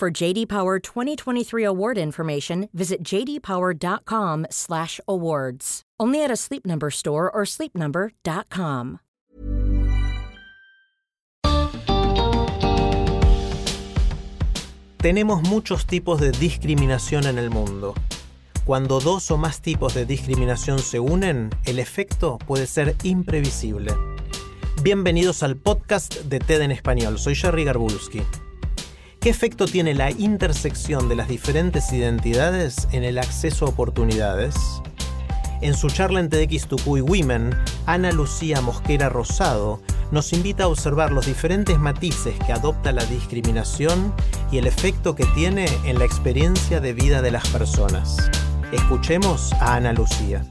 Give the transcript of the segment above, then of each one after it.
For JD Power 2023 award information, visit jdpower.com/awards. Only at a Sleep Number store or sleepnumber.com. Tenemos muchos tipos de discriminación en el mundo. Cuando dos o más tipos de discriminación se unen, el efecto puede ser imprevisible. Bienvenidos al podcast de TED en español. Soy Jerry Garbulski. ¿Qué efecto tiene la intersección de las diferentes identidades en el acceso a oportunidades? En su charla en TEDx Tucuy Women, Ana Lucía Mosquera Rosado nos invita a observar los diferentes matices que adopta la discriminación y el efecto que tiene en la experiencia de vida de las personas. Escuchemos a Ana Lucía.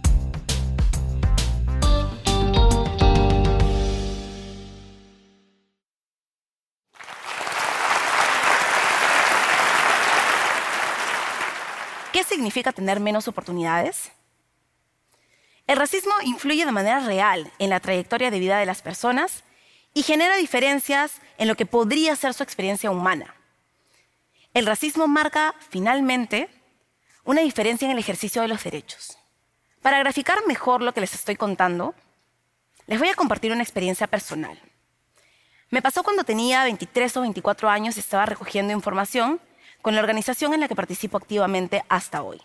Significa tener menos oportunidades? El racismo influye de manera real en la trayectoria de vida de las personas y genera diferencias en lo que podría ser su experiencia humana. El racismo marca, finalmente, una diferencia en el ejercicio de los derechos. Para graficar mejor lo que les estoy contando, les voy a compartir una experiencia personal. Me pasó cuando tenía 23 o 24 años y estaba recogiendo información con la organización en la que participo activamente hasta hoy.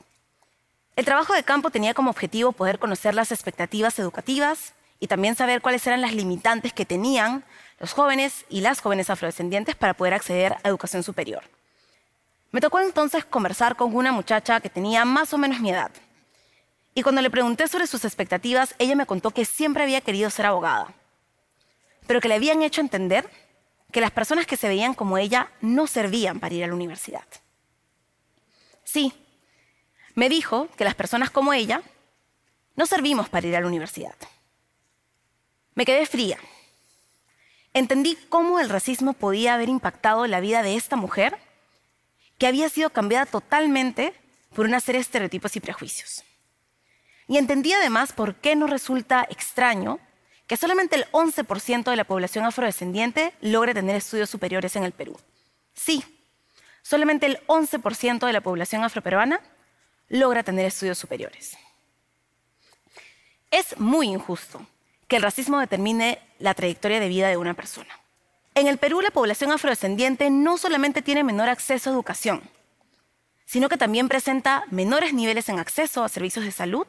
El trabajo de campo tenía como objetivo poder conocer las expectativas educativas, y también saber cuáles eran las limitantes que tenían los jóvenes y las jóvenes afrodescendientes para poder acceder a educación superior. Me tocó entonces conversar con una muchacha que tenía más o menos mi edad. Y cuando le pregunté sobre sus expectativas, ella me contó que siempre había querido ser abogada, pero que le habían hecho entender que las personas que se veían como ella no servían para ir a la universidad. Sí, me dijo que las personas como ella no servimos para ir a la universidad. Me quedé fría. Entendí cómo el racismo podía haber impactado la vida de esta mujer, que había sido cambiada totalmente por una serie de estereotipos y prejuicios. Y entendí además por qué nos resulta extraño que solamente el 11% de la población afrodescendiente logre tener estudios superiores en el Perú. Sí, solamente el 11% de la población afroperuana logra tener estudios superiores. Es muy injusto que el racismo determine la trayectoria de vida de una persona. En el Perú, la población afrodescendiente no solamente tiene menor acceso a educación, sino que también presenta menores niveles en acceso a servicios de salud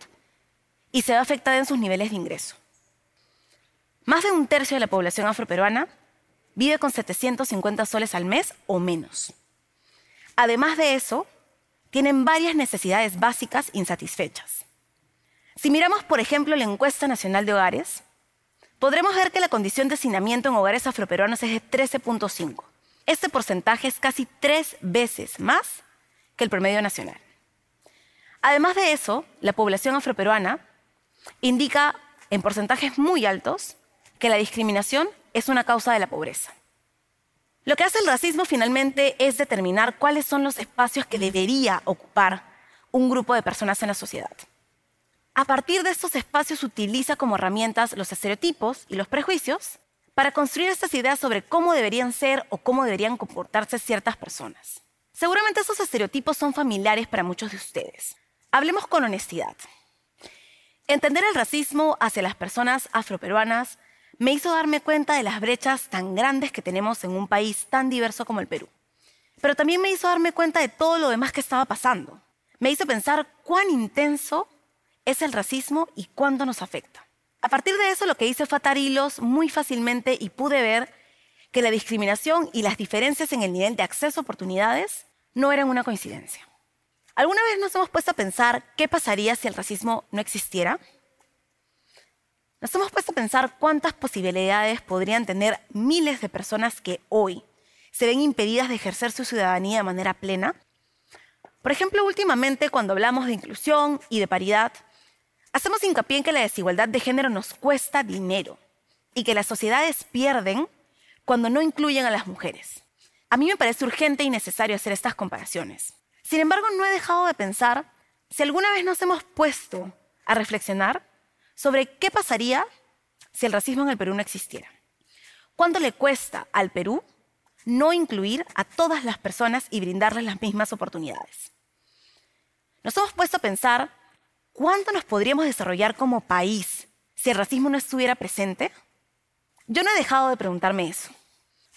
y se ve afectada en sus niveles de ingreso. Más de un tercio de la población afroperuana vive con 750 soles al mes o menos. Además de eso, tienen varias necesidades básicas insatisfechas. Si miramos, por ejemplo, la encuesta nacional de hogares, podremos ver que la condición de hacinamiento en hogares afroperuanos es de 13.5. Este porcentaje es casi tres veces más que el promedio nacional. Además de eso, la población afroperuana indica en porcentajes muy altos que la discriminación es una causa de la pobreza. Lo que hace el racismo finalmente es determinar cuáles son los espacios que debería ocupar un grupo de personas en la sociedad. A partir de estos espacios utiliza como herramientas los estereotipos y los prejuicios para construir estas ideas sobre cómo deberían ser o cómo deberían comportarse ciertas personas. Seguramente esos estereotipos son familiares para muchos de ustedes. Hablemos con honestidad. Entender el racismo hacia las personas afroperuanas me hizo darme cuenta de las brechas tan grandes que tenemos en un país tan diverso como el Perú. Pero también me hizo darme cuenta de todo lo demás que estaba pasando. Me hizo pensar cuán intenso es el racismo y cuándo nos afecta. A partir de eso lo que hice fue atar hilos muy fácilmente y pude ver que la discriminación y las diferencias en el nivel de acceso a oportunidades no eran una coincidencia. ¿Alguna vez nos hemos puesto a pensar qué pasaría si el racismo no existiera? Nos hemos puesto a pensar cuántas posibilidades podrían tener miles de personas que hoy se ven impedidas de ejercer su ciudadanía de manera plena? Por ejemplo, últimamente cuando hablamos de inclusión y de paridad, hacemos hincapié en que la desigualdad de género nos cuesta dinero y que las sociedades pierden cuando no incluyen a las mujeres. A mí me parece urgente y necesario hacer estas comparaciones. Sin embargo, no he dejado de pensar si alguna vez nos hemos puesto a reflexionar sobre qué pasaría si el racismo en el Perú no existiera. ¿Cuánto le cuesta al Perú no incluir a todas las personas y brindarles las mismas oportunidades? Nos hemos puesto a pensar cuánto nos podríamos desarrollar como país si el racismo no estuviera presente. Yo no he dejado de preguntarme eso.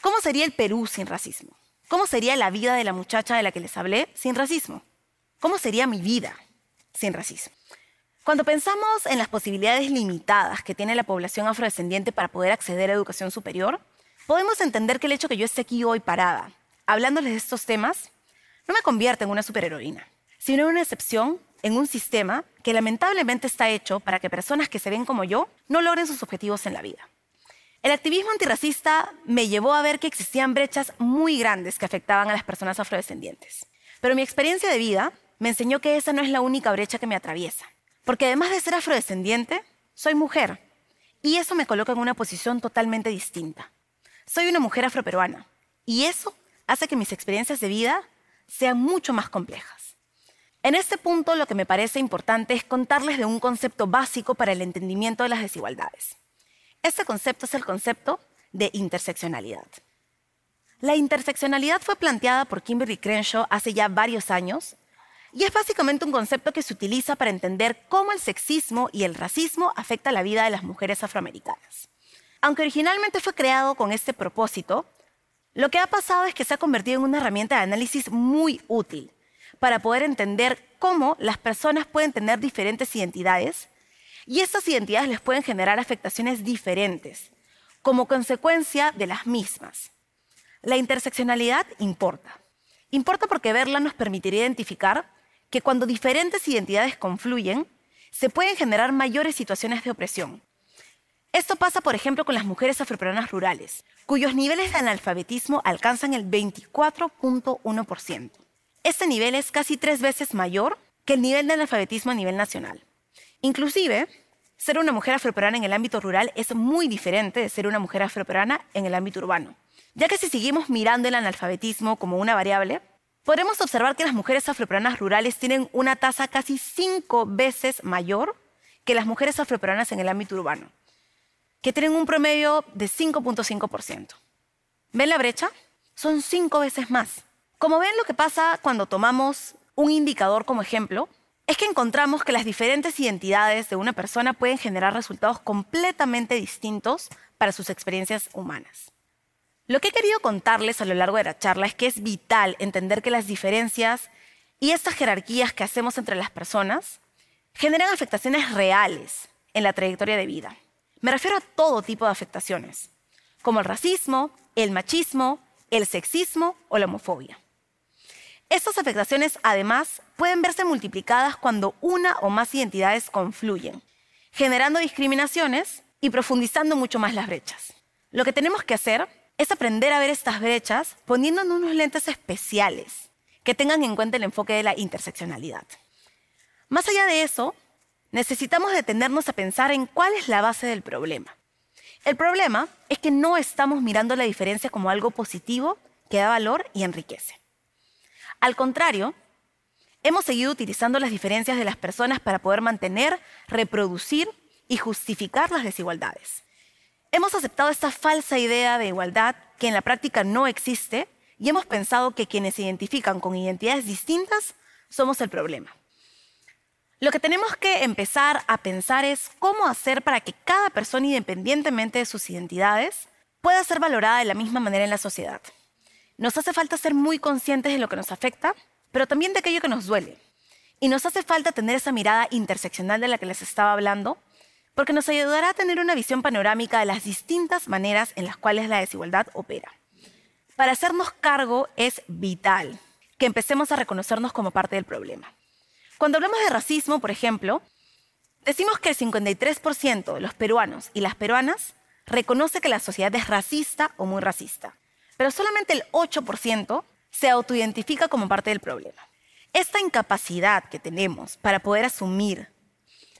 ¿Cómo sería el Perú sin racismo? ¿Cómo sería la vida de la muchacha de la que les hablé sin racismo? ¿Cómo sería mi vida sin racismo? Cuando pensamos en las posibilidades limitadas que tiene la población afrodescendiente para poder acceder a educación superior, podemos entender que el hecho que yo esté aquí hoy parada, hablándoles de estos temas, no me convierte en una superheroína, sino en una excepción en un sistema que lamentablemente está hecho para que personas que se ven como yo no logren sus objetivos en la vida. El activismo antirracista me llevó a ver que existían brechas muy grandes que afectaban a las personas afrodescendientes. Pero mi experiencia de vida me enseñó que esa no es la única brecha que me atraviesa. Porque además de ser afrodescendiente, soy mujer. Y eso me coloca en una posición totalmente distinta. Soy una mujer afroperuana. Y eso hace que mis experiencias de vida sean mucho más complejas. En este punto lo que me parece importante es contarles de un concepto básico para el entendimiento de las desigualdades. Este concepto es el concepto de interseccionalidad. La interseccionalidad fue planteada por Kimberly Crenshaw hace ya varios años y es básicamente un concepto que se utiliza para entender cómo el sexismo y el racismo afecta la vida de las mujeres afroamericanas. Aunque originalmente fue creado con este propósito, lo que ha pasado es que se ha convertido en una herramienta de análisis muy útil para poder entender cómo las personas pueden tener diferentes identidades y estas identidades les pueden generar afectaciones diferentes como consecuencia de las mismas. La interseccionalidad importa. Importa porque verla nos permitiría identificar que cuando diferentes identidades confluyen, se pueden generar mayores situaciones de opresión. Esto pasa, por ejemplo, con las mujeres afroperuanas rurales, cuyos niveles de analfabetismo alcanzan el 24.1%. Este nivel es casi tres veces mayor que el nivel de analfabetismo a nivel nacional. Inclusive, ser una mujer afroperuana en el ámbito rural es muy diferente de ser una mujer afroperuana en el ámbito urbano, ya que si seguimos mirando el analfabetismo como una variable, podremos observar que las mujeres afroperuanas rurales tienen una tasa casi cinco veces mayor que las mujeres afroperuanas en el ámbito urbano, que tienen un promedio de 5.5%. ¿Ven la brecha? Son cinco veces más. Como ven, lo que pasa cuando tomamos un indicador como ejemplo es que encontramos que las diferentes identidades de una persona pueden generar resultados completamente distintos para sus experiencias humanas. Lo que he querido contarles a lo largo de la charla es que es vital entender que las diferencias y estas jerarquías que hacemos entre las personas generan afectaciones reales en la trayectoria de vida. Me refiero a todo tipo de afectaciones, como el racismo, el machismo, el sexismo o la homofobia. Estas afectaciones, además, pueden verse multiplicadas cuando una o más identidades confluyen, generando discriminaciones y profundizando mucho más las brechas. Lo que tenemos que hacer es aprender a ver estas brechas poniéndonos unos lentes especiales que tengan en cuenta el enfoque de la interseccionalidad. Más allá de eso, necesitamos detenernos a pensar en cuál es la base del problema. El problema es que no estamos mirando la diferencia como algo positivo que da valor y enriquece. Al contrario, hemos seguido utilizando las diferencias de las personas para poder mantener, reproducir y justificar las desigualdades. Hemos aceptado esta falsa idea de igualdad que en la práctica no existe y hemos pensado que quienes se identifican con identidades distintas somos el problema. Lo que tenemos que empezar a pensar es cómo hacer para que cada persona, independientemente de sus identidades, pueda ser valorada de la misma manera en la sociedad. Nos hace falta ser muy conscientes de lo que nos afecta, pero también de aquello que nos duele. Y nos hace falta tener esa mirada interseccional de la que les estaba hablando, porque nos ayudará a tener una visión panorámica de las distintas maneras en las cuales la desigualdad opera. Para hacernos cargo es vital que empecemos a reconocernos como parte del problema. Cuando hablamos de racismo, por ejemplo, decimos que el 53% de los peruanos y las peruanas reconoce que la sociedad es racista o muy racista, pero solamente el 8% se autoidentifica como parte del problema. Esta incapacidad que tenemos para poder asumir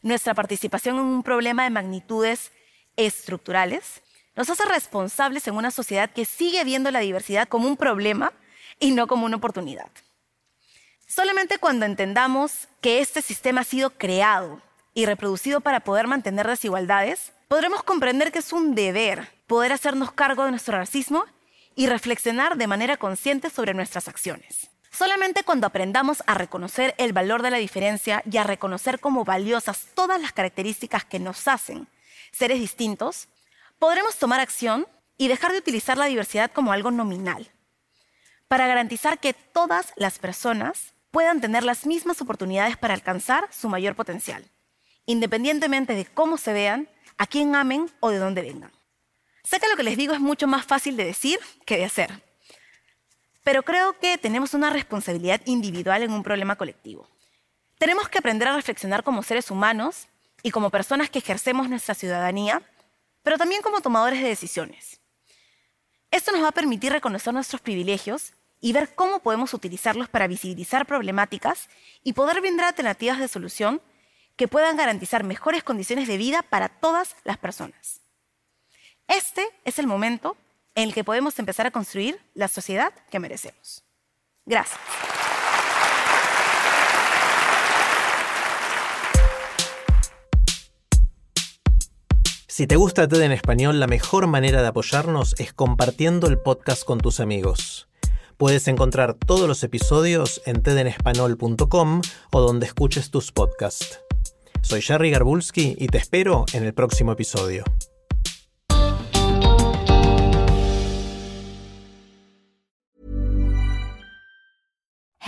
nuestra participación en un problema de magnitudes estructurales nos hace responsables en una sociedad que sigue viendo la diversidad como un problema y no como una oportunidad. Solamente cuando entendamos que este sistema ha sido creado y reproducido para poder mantener desigualdades, podremos comprender que es un deber poder hacernos cargo de nuestro racismo y reflexionar de manera consciente sobre nuestras acciones. Solamente cuando aprendamos a reconocer el valor de la diferencia y a reconocer como valiosas todas las características que nos hacen seres distintos, podremos tomar acción y dejar de utilizar la diversidad como algo nominal, para garantizar que todas las personas puedan tener las mismas oportunidades para alcanzar su mayor potencial, independientemente de cómo se vean, a quién amen o de dónde vengan. Sé que lo que les digo es mucho más fácil de decir que de hacer, pero creo que tenemos una responsabilidad individual en un problema colectivo. Tenemos que aprender a reflexionar como seres humanos y como personas que ejercemos nuestra ciudadanía, pero también como tomadores de decisiones. Esto nos va a permitir reconocer nuestros privilegios y ver cómo podemos utilizarlos para visibilizar problemáticas y poder brindar alternativas de solución que puedan garantizar mejores condiciones de vida para todas las personas. Este es el momento en el que podemos empezar a construir la sociedad que merecemos. Gracias. Si te gusta TED en español, la mejor manera de apoyarnos es compartiendo el podcast con tus amigos. Puedes encontrar todos los episodios en tedenespanol.com o donde escuches tus podcasts. Soy Jerry Garbulski y te espero en el próximo episodio.